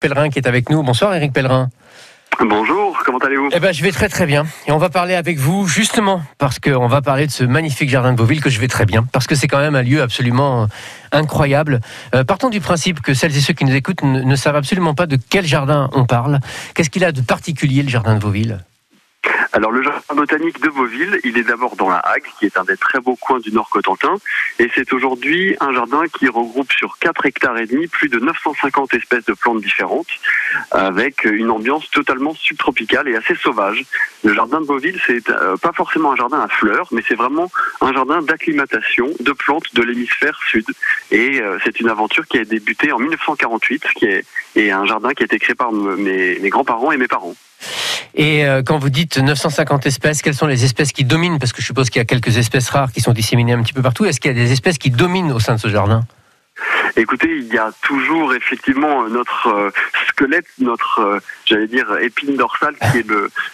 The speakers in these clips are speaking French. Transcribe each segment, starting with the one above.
Pellerin qui est avec nous. Bonsoir Eric Pellerin. Bonjour, comment allez-vous? Eh ben, je vais très très bien. Et on va parler avec vous justement parce qu'on va parler de ce magnifique jardin de Beauville que je vais très bien parce que c'est quand même un lieu absolument incroyable. Euh, partons du principe que celles et ceux qui nous écoutent ne, ne savent absolument pas de quel jardin on parle. Qu'est-ce qu'il a de particulier le jardin de Beauville? Alors le jardin botanique de Beauville, il est d'abord dans la Hague, qui est un des très beaux coins du Nord Cotentin, et c'est aujourd'hui un jardin qui regroupe sur 4 hectares et demi plus de 950 espèces de plantes différentes, avec une ambiance totalement subtropicale et assez sauvage. Le jardin de Beauville, c'est euh, pas forcément un jardin à fleurs, mais c'est vraiment un jardin d'acclimatation de plantes de l'hémisphère sud. Et euh, c'est une aventure qui a débuté en 1948, qui est, et un jardin qui a été créé par mes, mes grands-parents et mes parents. Et euh, quand vous dites 950 espèces, quelles sont les espèces qui dominent? Parce que je suppose qu'il y a quelques espèces rares qui sont disséminées un petit peu partout. Est-ce qu'il y a des espèces qui dominent au sein de ce jardin? Écoutez, il y a toujours effectivement notre euh, squelette, notre, euh, j'allais dire, épine dorsale qui est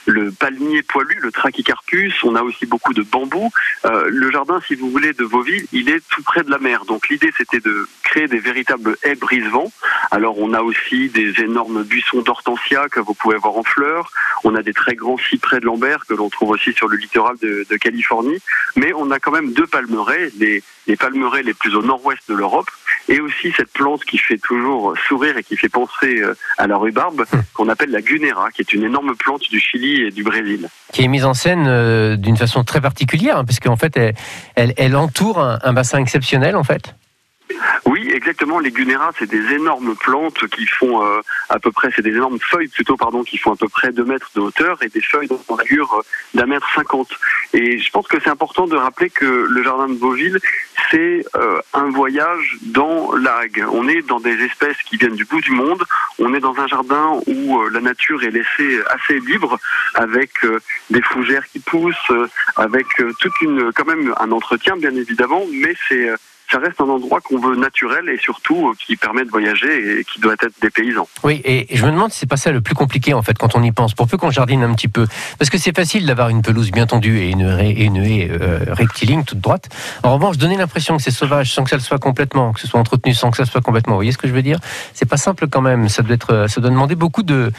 le, palmier poilu, le trachycarpus. On a aussi beaucoup de bambous. Euh, le jardin, si vous voulez, de Vauville, il est tout près de la mer. Donc l'idée, c'était de créer des véritables haies brise-vent. Alors on a aussi des énormes buissons d'hortensia que vous pouvez voir en fleurs. On a des très grands cyprès de Lambert que l'on trouve aussi sur le littoral de, de Californie. Mais on a quand même deux palmeraies, les, les palmeraies les plus au nord-ouest de l'Europe et aussi cette plante qui fait toujours sourire et qui fait penser euh, à la rhubarbe, qu'on appelle la gunera, qui est une énorme plante du Chili et du Brésil. Qui est mise en scène euh, d'une façon très particulière, hein, parce qu'en fait, elle, elle, elle entoure un, un bassin exceptionnel, en fait. Oui, exactement. Les gunéras, c'est des énormes plantes qui font euh, à peu près, c'est des énormes feuilles plutôt, pardon, qui font à peu près 2 mètres de hauteur et des feuilles d'envergure d'un mètre cinquante. Et je pense que c'est important de rappeler que le jardin de Beauville, c'est euh, un voyage dans l'Ague. On est dans des espèces qui viennent du bout du monde. On est dans un jardin où euh, la nature est laissée assez libre, avec euh, des fougères qui poussent, euh, avec euh, toute une, quand même un entretien bien évidemment, mais c'est euh, ça reste un endroit qu'on veut naturel et surtout euh, qui permet de voyager et qui doit être des paysans. Oui, et je me demande si c'est pas ça le plus compliqué en fait quand on y pense, pour peu qu'on jardine un petit peu. Parce que c'est facile d'avoir une pelouse bien tendue et une haie, euh, rectiligne toute droite. En revanche, donner l'impression que c'est sauvage sans que ça le soit complètement, que ce soit entretenu sans que ça soit complètement. Vous voyez ce que je veux dire? C'est pas simple quand même. Ça doit euh, ça doit demander beaucoup de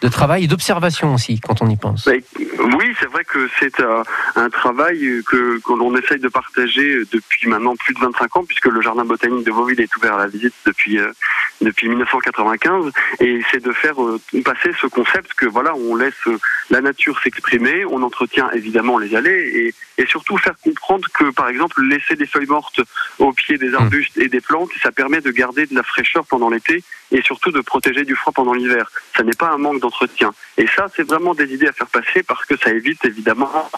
de travail et d'observation aussi quand on y pense. Oui, c'est vrai que c'est un, travail que, l'on essaye de partager depuis maintenant plus de 25 ans, puisque le jardin botanique de Vauville est ouvert à la visite depuis euh, depuis 1995, et c'est de faire euh, passer ce concept que voilà, on laisse euh, la nature s'exprimer, on entretient évidemment les allées, et, et surtout faire comprendre que par exemple laisser des feuilles mortes au pied des arbustes et des plantes, ça permet de garder de la fraîcheur pendant l'été et surtout de protéger du froid pendant l'hiver. Ça n'est pas un manque d'entretien. Et ça, c'est vraiment des idées à faire passer parce que ça évite évidemment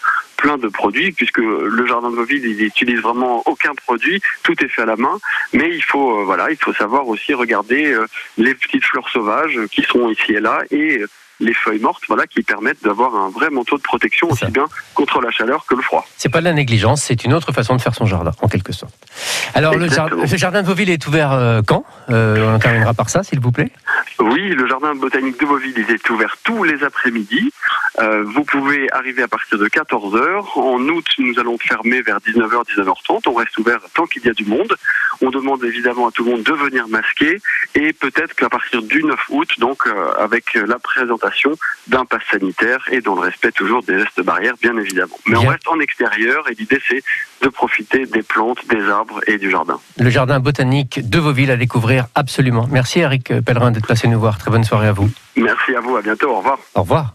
plein de produits, puisque le jardin de Vauville, il n'utilise vraiment aucun produit, tout est fait à la main, mais il faut, euh, voilà, il faut savoir aussi regarder euh, les petites fleurs sauvages qui sont ici et là, et euh, les feuilles mortes, voilà, qui permettent d'avoir un vrai manteau de protection aussi bien contre la chaleur que le froid. C'est pas de la négligence, c'est une autre façon de faire son jardin, en quelque sorte. Alors, le jardin, le jardin de Vauville est ouvert euh, quand Euh, On terminera par ça, s'il vous plaît? Oui, le jardin botanique de Beauville il est ouvert tous les après-midi. Euh, vous pouvez arriver à partir de 14h. En août, nous allons fermer vers 19h, 19h30. On reste ouvert tant qu'il y a du monde. On demande évidemment à tout le monde de venir masquer et peut-être qu'à partir du 9 août, donc euh, avec la présentation d'un pass sanitaire et dans le respect toujours des gestes barrières, bien évidemment. Mais on reste en extérieur et l'idée c'est de profiter des plantes, des arbres et du jardin. Le jardin botanique de Vauville à découvrir absolument. Merci Eric Pellerin d'être passé nous voir. Très bonne soirée à vous. Merci à vous, à bientôt, au revoir. Au revoir.